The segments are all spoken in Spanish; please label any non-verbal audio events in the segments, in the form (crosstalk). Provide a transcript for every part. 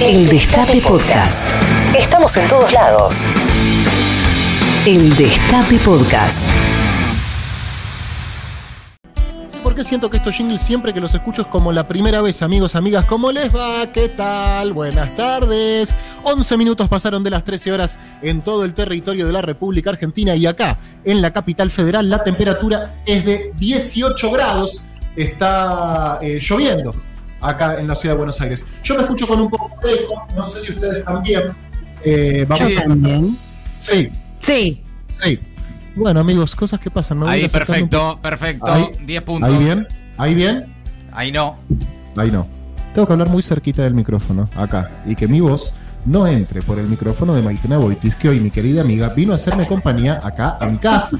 El Destape Podcast. Estamos en todos lados. El Destape Podcast. ¿Por qué siento que estos jingles siempre que los escucho es como la primera vez, amigos, amigas? ¿Cómo les va? ¿Qué tal? Buenas tardes. 11 minutos pasaron de las 13 horas en todo el territorio de la República Argentina y acá, en la capital federal, la temperatura es de 18 grados. Está eh, lloviendo acá en la ciudad de Buenos Aires. Yo me escucho con un poco no sé si ustedes también. Eh, vamos Yo a- también. Sí, Sí. sí. Bueno, amigos, cosas que pasan. me Ahí, un perfecto, perfecto. Ahí- 10 poco. puntos. Ahí bien, ahí bien. Ahí no. Ahí no. Tengo que hablar muy cerquita del micrófono, acá. Y que mi voz no entre por el micrófono de Maitena Boitis, que hoy mi querida amiga vino a hacerme compañía acá a mi casa.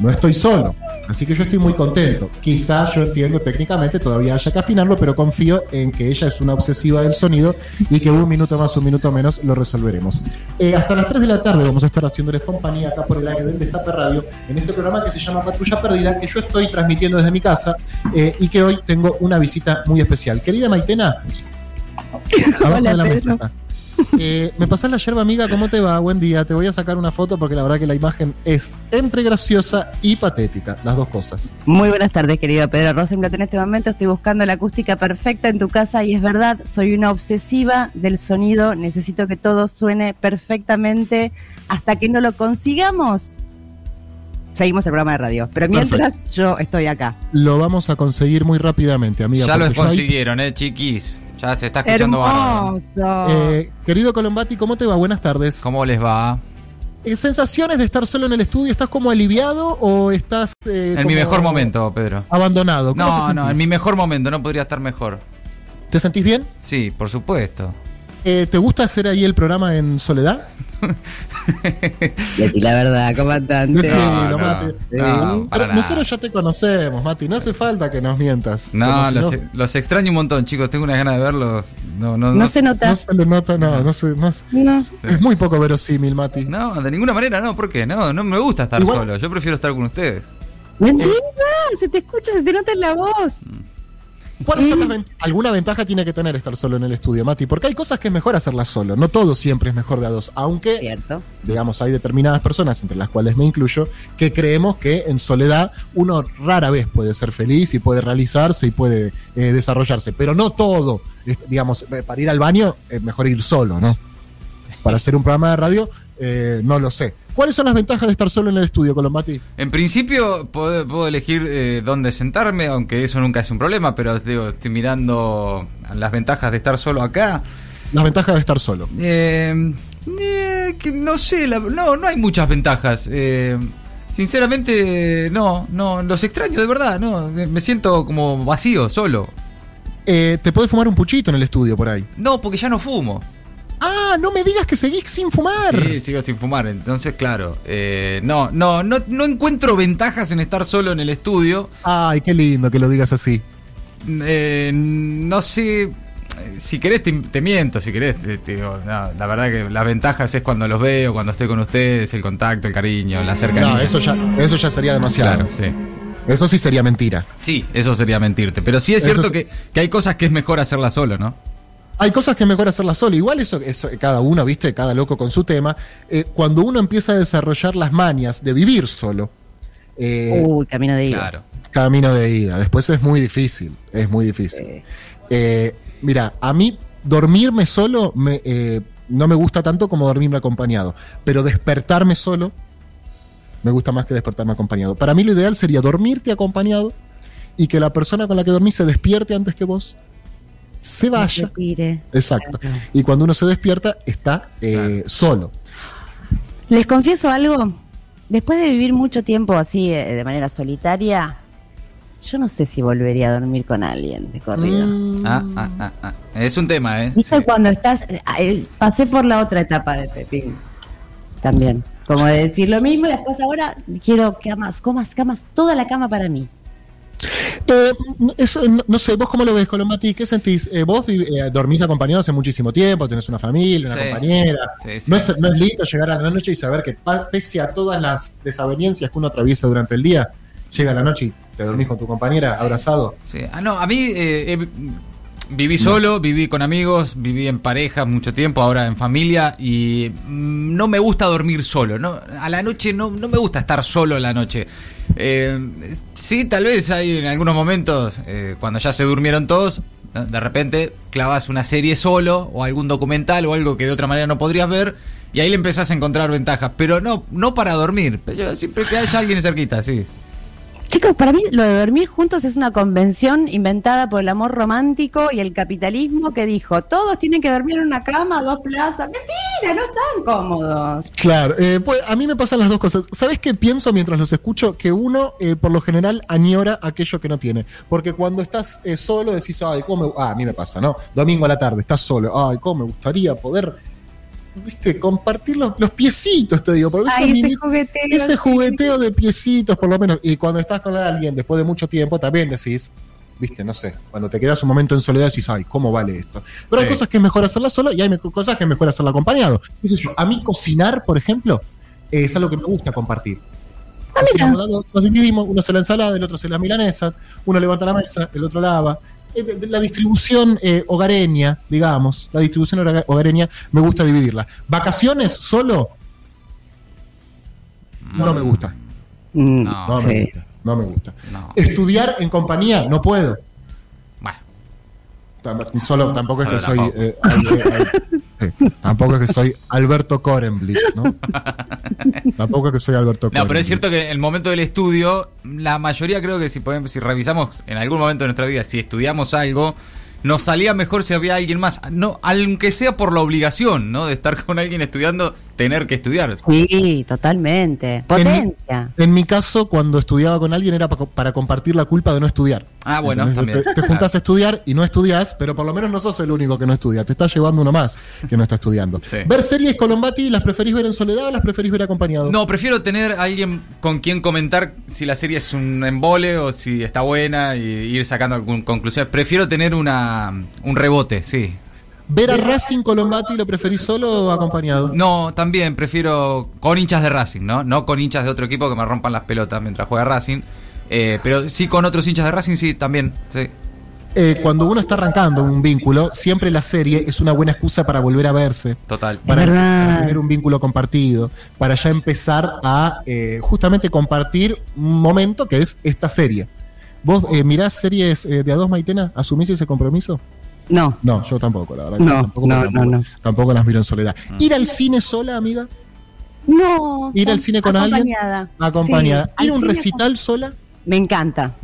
No estoy solo. Así que yo estoy muy contento. Quizás yo entiendo técnicamente, todavía haya que afinarlo, pero confío en que ella es una obsesiva del sonido y que un minuto más, un minuto menos lo resolveremos. Eh, hasta las 3 de la tarde vamos a estar haciéndoles compañía acá por el aire del Destape Radio en este programa que se llama Patrulla Perdida, que yo estoy transmitiendo desde mi casa eh, y que hoy tengo una visita muy especial. Querida Maitena, (laughs) abajo Hola, de la Pedro. Eh, me pasás la yerba, amiga, ¿cómo te va? Buen día. Te voy a sacar una foto porque la verdad que la imagen es entre graciosa y patética, las dos cosas. Muy buenas tardes, querido Pedro Rosenblatt. En este momento estoy buscando la acústica perfecta en tu casa y es verdad, soy una obsesiva del sonido. Necesito que todo suene perfectamente. Hasta que no lo consigamos, seguimos el programa de radio. Pero mientras, yo estoy acá. Lo vamos a conseguir muy rápidamente, amiga. Ya lo consiguieron, eh, chiquis. Ya se está escuchando. Hermoso. Eh, querido Colombati, ¿cómo te va? Buenas tardes. ¿Cómo les va? Eh, ¿Sensaciones de estar solo en el estudio? ¿Estás como aliviado o estás eh, En mi mejor momento, Pedro. abandonado? ¿Cómo te No, no, en mi mejor momento, no podría estar mejor. ¿Te sentís bien? Sí, por supuesto. Eh, ¿Te gusta hacer ahí el programa en soledad? Decí la verdad, comandante. Sí, No, lo no, mate. no, para nada. nosotros ya te conocemos, Mati. No hace falta que nos mientas. No, Como si los, e- los extraño un montón, chicos. Tengo unas ganas de verlos. No, no, No, no, se nota. No se le nota, no, no se, no se- No. Es muy poco verosímil, Mati. No, de ninguna manera, no. ¿Por qué? No, no me gusta estar Igual- solo. Yo prefiero estar con ustedes. Mentira, se te escucha, se te nota en la voz. ¿Cuáles son las ven- alguna ventaja tiene que tener estar solo en el estudio, Mati? Porque hay cosas que es mejor hacerlas solo. No todo siempre es mejor de a dos. Aunque, Cierto. digamos, hay determinadas personas, entre las cuales me incluyo, que creemos que en soledad uno rara vez puede ser feliz y puede realizarse y puede eh, desarrollarse. Pero no todo. Digamos, eh, para ir al baño es mejor ir solo, ¿no? Para hacer un programa de radio, eh, no lo sé. ¿Cuáles son las ventajas de estar solo en el estudio, Colombati? En principio puedo, puedo elegir eh, dónde sentarme, aunque eso nunca es un problema, pero digo, estoy mirando las ventajas de estar solo acá. Las ventajas de estar solo. Eh, eh, que no sé, la- no, no hay muchas ventajas. Eh, sinceramente, no, no, los extraño de verdad, no, me siento como vacío, solo. Eh, ¿Te puedes fumar un puchito en el estudio por ahí? No, porque ya no fumo. Ah, no me digas que seguís sin fumar. Sí, sigo sin fumar, entonces claro, eh, no, no, no, no encuentro ventajas en estar solo en el estudio. Ay, qué lindo que lo digas así. Eh, no sé. Si querés, te, te miento. Si querés, te, te digo. no, la verdad que las ventajas es cuando los veo, cuando estoy con ustedes, el contacto, el cariño, la cercanía. No, eso ya, eso ya sería demasiado. Claro, sí. Eso sí sería mentira. Sí, eso sería mentirte. Pero sí es cierto es- que, que hay cosas que es mejor hacerlas solo, ¿no? Hay cosas que es mejor hacerlas solo. Igual eso, eso cada uno, viste, cada loco con su tema. Eh, cuando uno empieza a desarrollar las manias de vivir solo, eh, Uy, camino de ida. Claro. camino de ida. Después es muy difícil. Es muy difícil. Sí. Eh, mira, a mí dormirme solo me, eh, no me gusta tanto como dormirme acompañado, pero despertarme solo me gusta más que despertarme acompañado. Para mí lo ideal sería dormirte acompañado y que la persona con la que dormís se despierte antes que vos, se vaya. Exacto. Y cuando uno se despierta, está eh, solo. Les confieso algo. Después de vivir mucho tiempo así, eh, de manera solitaria, yo no sé si volvería a dormir con alguien de corrido. Mm. Ah, ah, ah, ah. Es un tema, ¿eh? ¿Viste Sí. cuando estás? eh, pasé por la otra etapa de Pepín. También. Como de decir lo mismo y después ahora quiero camas, comas, camas, toda la cama para mí. Eh, eso, no, no sé, vos cómo lo ves, Colombati, ¿qué sentís? Eh, vos eh, dormís acompañado hace muchísimo tiempo, tenés una familia, una Sí. compañera. Sí, sí. ¿No, es, no es lindo llegar a la noche y saber que pese a todas las desavenencias que uno atraviesa durante el día, llega la noche y te dormís con tu compañera abrazado. Sí. Ah, no, a mí eh, Viví solo, viví con amigos, viví en pareja mucho tiempo, ahora en familia y mm, no me gusta dormir solo. ¿no? A la noche no, no me gusta estar solo a la noche. Eh, sí, tal vez hay en algunos momentos, eh, cuando ya se durmieron todos, de repente clavas una serie solo o algún documental o algo que de otra manera no podrías ver y ahí le empezás a encontrar ventajas. Pero no, no para dormir, siempre que haya alguien cerquita, sí. Chicos, para mí lo de dormir juntos es una convención inventada por el amor romántico y el capitalismo que dijo, todos tienen que dormir en una cama, dos plazas. Mentira, no están cómodos. Claro, eh, pues a mí me pasan las dos cosas. ¿Sabes qué pienso mientras los escucho? Que uno, eh, por lo general, añora aquello que no tiene. Porque cuando estás eh, solo decís, ay, cómo me... Ah, a mí me pasa, ¿no? Domingo a la tarde, estás solo. Ay, cómo me gustaría poder viste, compartir los, los piecitos, te digo, porque Ay, ese jugueteo, ese sí. jugueteo de piecitos, por lo menos, y cuando estás con alguien después de mucho tiempo, también decís, viste, no sé, cuando te quedas un momento en soledad decís, ay, ¿cómo vale esto? Pero hay Sí. cosas que es mejor hacerla solo y hay cosas que es mejor hacerla acompañado. ¿Qué sé yo? A mí cocinar, por ejemplo, eh, es algo que me gusta compartir. Dos, nos dividimos, uno se la ensalada, el otro se la milanesa, uno levanta la mesa, el otro lava. Eh, La distribución eh, hogareña, digamos, la distribución hoga- hogareña, me gusta dividirla. ¿Vacaciones solo? No me gusta. Mm, No, sí. me gusta. No me gusta. No. Estudiar en compañía, no puedo. Bueno, Solo, tampoco es que soy. tampoco. eh, al- al- sí, tampoco es que soy Alberto Korenblick, ¿no? (laughs) tampoco es que soy Alberto No, pero es cierto que en el momento del estudio, la mayoría creo que si podemos, si revisamos en algún momento de nuestra vida, si estudiamos algo, nos salía mejor si había alguien más. No, aunque sea por la obligación, ¿no? De estar con alguien estudiando, tener que estudiar. Sí, totalmente. Potencia. En mi caso, cuando estudiaba con alguien era pa- para compartir la culpa de no estudiar. Ah, bueno, también. Te, te juntás a estudiar y no estudias, pero por lo menos no sos el único que no estudia. Te está llevando uno más que no está estudiando. Sí. ¿Ver series Colombati las preferís ver en soledad o las preferís ver acompañado? No, prefiero tener a alguien con quien comentar si la serie es un embole o si está buena y ir sacando alguna conclusión. Prefiero tener una un rebote, sí. ¿Ver a Racing Colombati lo preferís solo o acompañado? No, también prefiero con hinchas de Racing, ¿no? No con hinchas de otro equipo que me rompan las pelotas mientras juega Racing. Eh, pero sí con otros hinchas de Racing, sí, también. Sí. Eh, cuando uno está arrancando un vínculo, siempre la serie es una buena excusa para volver a verse. Total. Para, tener un vínculo compartido, para ya empezar a eh, justamente compartir un momento que es esta serie. ¿Vos eh, mirás series eh, de a dos, Maitena? ¿Asumís ese compromiso? No. No, yo tampoco, la verdad. No, tampoco, no, tampoco, no, no. tampoco las miro en soledad. ¿Ir al cine sola, amiga? No. ¿Ir al cine con alguien? acompañada. Acompañada. Sí, ¿Ir a un recital sola? Me encanta.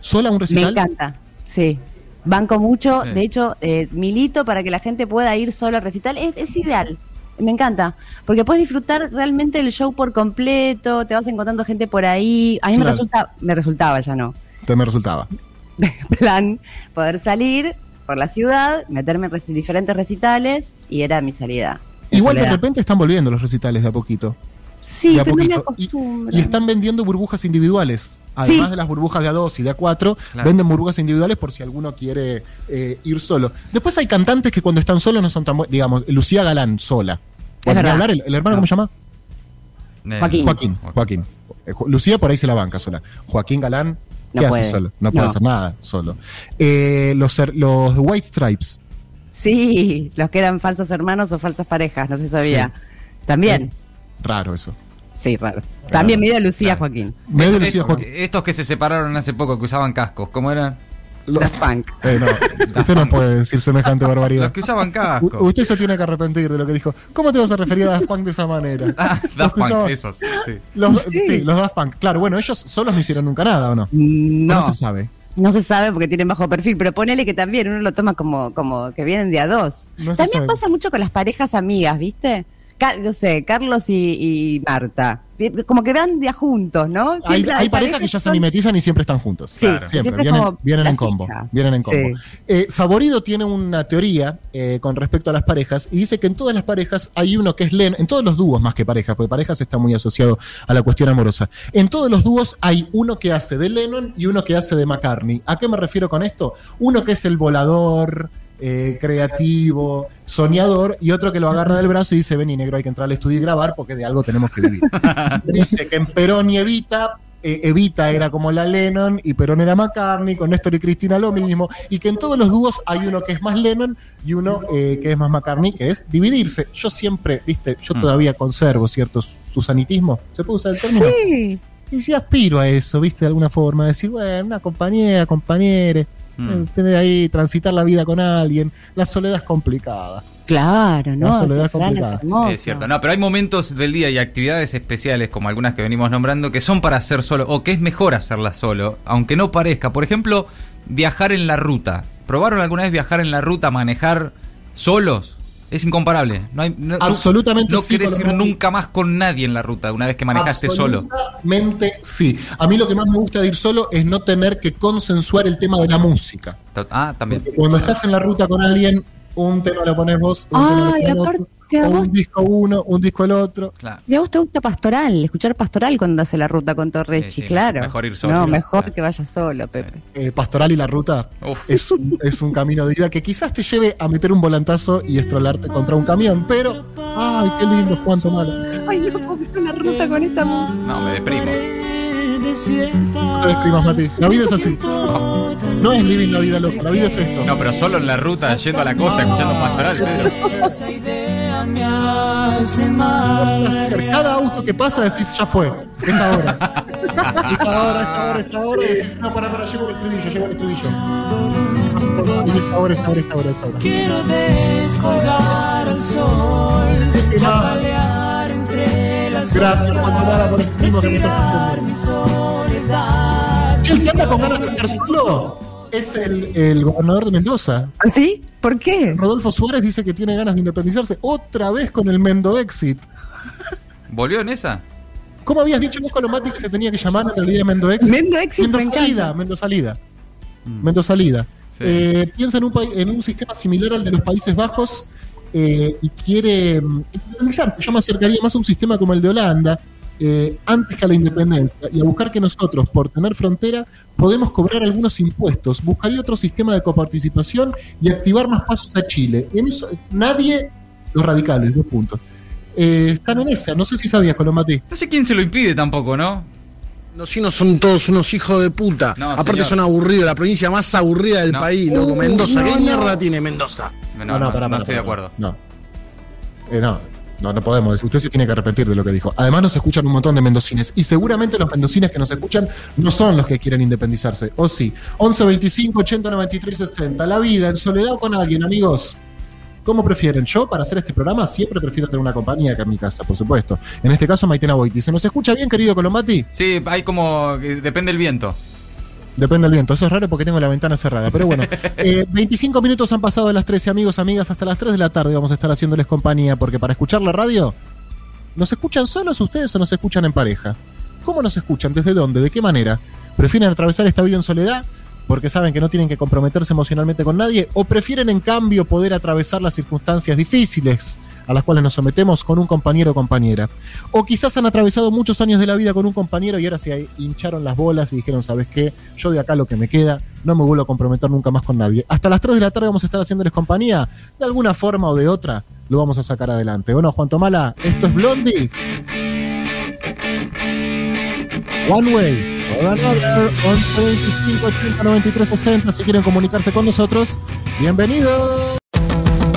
¿Sola a un Me recital? encanta. Sí. Banco mucho. Sí. De hecho, eh, milito para que la gente pueda ir solo al recital. Es, es ideal. Me encanta. Porque puedes disfrutar realmente el show por completo. Te vas encontrando gente por ahí. A mí me, resulta, me resultaba, ya no. Te me resultaba. (laughs) plan poder salir por la ciudad, meterme en diferentes recitales y era mi salida. Igual de repente están volviendo los recitales de a poquito. Sí, pero no me poquito. Y- acostumbro. Y, están vendiendo burbujas individuales. Además Sí. de las burbujas de A2 y de A4, Claro. venden burbujas individuales por si alguno quiere eh, ir solo. Después hay cantantes que cuando están solos no son tan buenos. Digamos, Lucía Galán sola. Bueno, hablar, el, el hermano, No. ¿cómo se llama? Eh, Joaquín. Joaquín. Lucía por ahí se la banca sola. Joaquín Galán, ¿qué No hace puede. solo? No puede No. hacer nada solo. Eh, los, los White Stripes. Sí, los que eran falsos hermanos o falsas parejas, no se sabía. También, Raro eso. sí, raro. También medio Lucía Claro. Joaquín. Medio Estos, Lucía Joaquín. estos que se separaron hace poco, que usaban cascos, ¿cómo eran? Lo- Daft Punk. eh, no, usted no puede decir semejante barbaridad. Los que usaban U- cascos. Usted se tiene que arrepentir de lo que dijo. ¿Cómo te vas a referir a Daft Punk de esa manera? (laughs) Ah, Los Daft Punk, usaban- esos, sí. Los, Sí. sí, los Daft Punk. Claro, bueno, ellos solos no hicieron nunca nada, ¿o no? No, No se sabe. no se sabe porque tienen bajo perfil, pero ponele que también uno lo toma como, como que vienen de a dos. No también pasa mucho con las parejas amigas, ¿viste? No sé, Carlos y, y Marta. Como que van de a juntos, ¿no? Hay, Siempre hay parejas que ya se mimetizan y siempre están juntos. Sí, Claro. Siempre, siempre vienen, en combo. fija. Vienen en combo. Sí. Eh, Saborido tiene una teoría eh, con respecto a las parejas y dice que en todas las parejas hay uno que es Len, en todos los dúos más que parejas, porque parejas está muy asociado a la cuestión amorosa. En todos los dúos hay uno que hace de Lennon y uno que hace de McCartney. ¿A qué me refiero con esto? Uno que es el volador, eh, creativo, soñador, y otro que lo agarra del brazo y dice, vení negro, hay que entrar al estudio y grabar porque de algo tenemos que vivir. (laughs) dice que en Perón y Evita eh, Evita era como la Lennon y Perón era McCartney, con Néstor y Cristina lo mismo, y que en todos los dúos hay uno que es más Lennon y uno eh, que es más McCartney, que es dividirse. Yo siempre, viste, yo Mm. todavía conservo cierto susanitismo, ¿se puede usar el término? Sí. Y si aspiro a eso, viste, de alguna forma, decir, bueno, una compañera, compañere, Mm. eh, tener ahí, transitar la vida con alguien, la soledad es complicada. Claro, ¿no? La soledad complicada. es hermoso. Es cierto, no, pero hay momentos del día y actividades especiales, como algunas que venimos nombrando, que son para hacer solo, o que es mejor hacerlas solo, aunque no parezca. Por ejemplo, viajar en la ruta. ¿Probaron alguna vez viajar en la ruta, manejar solos? Es incomparable. No hay, no, Absolutamente No, sí, querés ir nunca más con nadie en la ruta, una vez que manejaste solo. Absolutamente sí. A mí lo que más me gusta de ir solo es no tener que consensuar el tema de la música. Ah, también. Porque cuando estás en la ruta con alguien, un tema lo pones vos, un tema lo Ay, pones o un disco uno, un disco el otro. Claro. Y a vos te gusta pastoral, escuchar pastoral cuando hace la ruta con Torrechi, Sí, sí, claro. mejor ir solo. No, mejor Claro. que vaya solo, Pepe. Eh, Pastoral y la ruta Uf. es un, es un camino de vida que quizás te lleve a meter un volantazo y estrolarte contra un camión, pero, ay, qué lindo, Juan Tomala. Ay, no puedo una ruta con esta música. No, me deprimo. No te describas, Mati. La vida es así. No es living la vida loca, la vida es esto. No, pero solo en la ruta, yendo a la costa, escuchando pastoral, Pedro. (laughs) placer. Cada auto que pasa decís, ya fue, es ahora. (laughs) Es ahora, es ahora, es ahora. Y decís, no, para, para, llevo el estribillo, llevo el estribillo. No puede, y es ahora, es ahora, es ahora, es ahora. Quiero descolgar al sol, ¿Qué más? chapalear entre las Gracias, Tomala, por el primo que me estás haciendo. el que anda con ganas de estar solo es el, el gobernador de Mendoza. ¿Sí? ¿Por qué? Rodolfo Suárez dice que tiene ganas de independizarse otra vez con el Mendo Exit. ¿Volvió en esa? ¿Cómo habías dicho vos, Colomati, que se tenía que llamar en realidad Mendo Exit? Mendo Exit Mendo. Salida, Mendo Salida. Mendo Salida. Sí. Eh, piensa en un, pai- en un sistema similar al de los Países Bajos eh, y quiere mm, independizarse. Yo me acercaría más a un sistema como el de Holanda, eh, antes que a la independencia, y a buscar que nosotros, por tener frontera, podemos cobrar algunos impuestos. Buscaría otro sistema de coparticipación y activar más pasos a Chile. En eso, nadie, los radicales, dos puntos, eh, están en esa. No sé si sabías, Colomati. No sé quién se lo impide tampoco, ¿no? Mendocinos son todos unos hijos de puta. No, Aparte señor. son aburridos, la provincia más aburrida del No. país, loco. Uh, Mendoza, no, ¿qué no. mierda tiene Mendoza? No, no, no, pará, pará, estoy de acuerdo. No. Eh, no. No, no podemos. Usted se tiene que arrepentir de lo que dijo. Además, nos escuchan un montón de mendocines. Y seguramente los mendocines que nos escuchan no son los que quieren independizarse. O sí. 11 25 80 93 60. La vida en soledad o con alguien, amigos. ¿Cómo prefieren? Yo, para hacer este programa, siempre prefiero tener una compañía que en mi casa, por supuesto. En este caso, Maitena Boiti. ¿Se nos escucha bien, querido Colombati? Sí, hay como. Depende del viento. Depende del viento. Eso es raro porque tengo la ventana cerrada. Pero bueno, (laughs) eh, 25 minutos han pasado de las 13, amigos, amigas. Hasta las 3 de la tarde vamos a estar haciéndoles compañía. Porque para escuchar la radio, ¿nos escuchan solos ustedes o nos escuchan en pareja? ¿Cómo nos escuchan? ¿Desde dónde? ¿De qué manera? ¿Prefieren atravesar esta vida en soledad? Porque saben que no tienen que comprometerse emocionalmente con nadie. ¿O prefieren, en cambio, poder atravesar las circunstancias difíciles a las cuales nos sometemos con un compañero o compañera? O quizás han atravesado muchos años de la vida con un compañero y ahora se hincharon las bolas y dijeron, ¿sabes qué? Yo de acá lo que me queda, no me vuelvo a comprometer nunca más con nadie. Hasta las 3 de la tarde vamos a estar haciéndoles compañía. De alguna forma o de otra lo vamos a sacar adelante. Bueno, Juan Tomala, esto es Blondie. One Way. 11 25 80 93 60. Si quieren comunicarse con nosotros, bienvenidos.